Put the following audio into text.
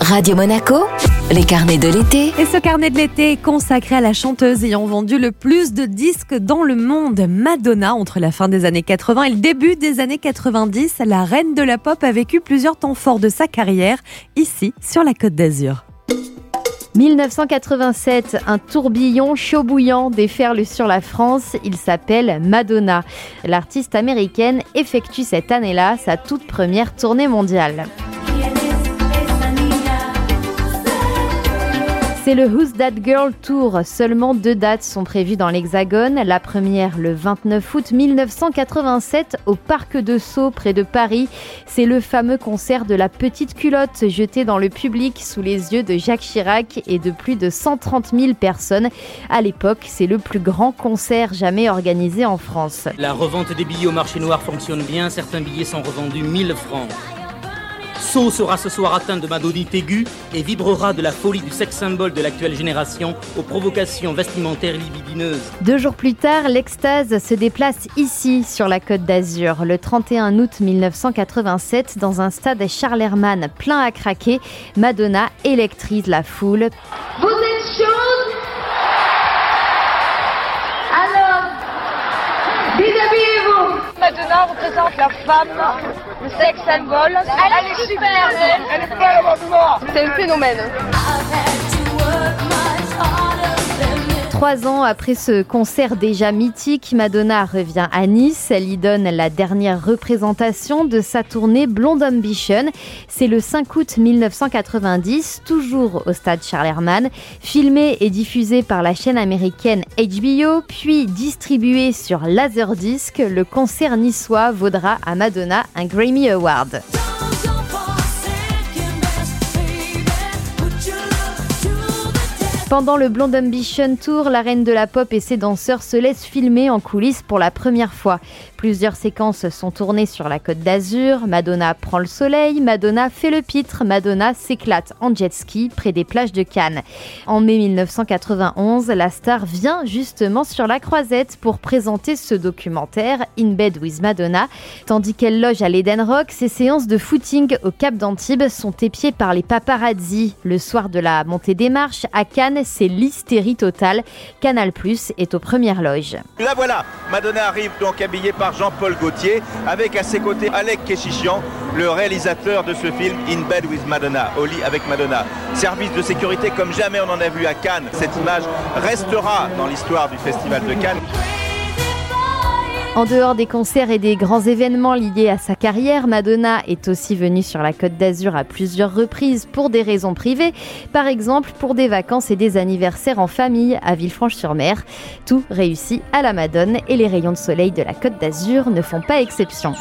Radio Monaco, les carnets de l'été. Et ce carnet de l'été est consacré à la chanteuse ayant vendu le plus de disques dans le monde, Madonna, entre la fin des années 80 et le début des années 90. La reine de la pop a vécu plusieurs temps forts de sa carrière, ici, sur la Côte d'Azur. 1987, un tourbillon chaud bouillant déferle sur la France. Il s'appelle Madonna. L'artiste américaine effectue cette année-là sa toute première tournée mondiale. C'est le Who's That Girl Tour. Seulement deux dates sont prévues dans l'Hexagone. La première le 29 août 1987 au Parc de Sceaux près de Paris. C'est le fameux concert de la petite culotte jeté dans le public sous les yeux de Jacques Chirac et de plus de 130 000 personnes. À l'époque, c'est le plus grand concert jamais organisé en France. La revente des billets au marché noir fonctionne bien. Certains billets sont revendus 1000 francs. Sceaux sera ce soir atteint de madonite aiguë et vibrera de la folie du sex symbole de l'actuelle génération aux provocations vestimentaires libidineuses. Deux jours plus tard, l'extase se déplace ici, sur la Côte d'Azur, le 31 août 1987, dans un stade Charles Hermann plein à craquer. Madonna électrise la foule. Vous représente la femme, le sexe symbole. Elle, est super belle. Elle est belle, C'est un phénomène. Trois ans après ce concert déjà mythique, Madonna revient à Nice. Elle y donne la dernière représentation de sa tournée Blonde Ambition. C'est le 5 août 1990, toujours au stade Charles Hermann. Filmé et diffusé par la chaîne américaine HBO, puis distribué sur Laserdisc, le concert niçois vaudra à Madonna un Grammy Award. Pendant le Blonde Ambition Tour, la reine de la pop et ses danseurs se laissent filmer en coulisses pour la première fois. Plusieurs séquences sont tournées sur la côte d'Azur. Madonna prend le soleil, Madonna fait le pitre, Madonna s'éclate en jet ski près des plages de Cannes. En mai 1991, la star vient justement sur la croisette pour présenter ce documentaire In Bed with Madonna. Tandis qu'elle loge à l'Eden Rock, ses séances de footing au Cap d'Antibes sont épiées par les paparazzi. Le soir de la montée des marches à C'est l'hystérie totale. Canal Plus est aux premières loges. La voilà, Madonna arrive donc habillée par Jean-Paul Gaultier, avec à ses côtés Alec Keshichian, le réalisateur de ce film In Bed with Madonna, au lit avec Madonna. Service de sécurité comme jamais on en a vu à Cannes. Cette image restera dans l'histoire du Festival de Cannes. En dehors des concerts et des grands événements liés à sa carrière, Madonna est aussi venue sur la Côte d'Azur à plusieurs reprises pour des raisons privées, par exemple pour des vacances et des anniversaires en famille à Villefranche-sur-Mer. Tout réussit à la Madone et les rayons de soleil de la Côte d'Azur ne font pas exception.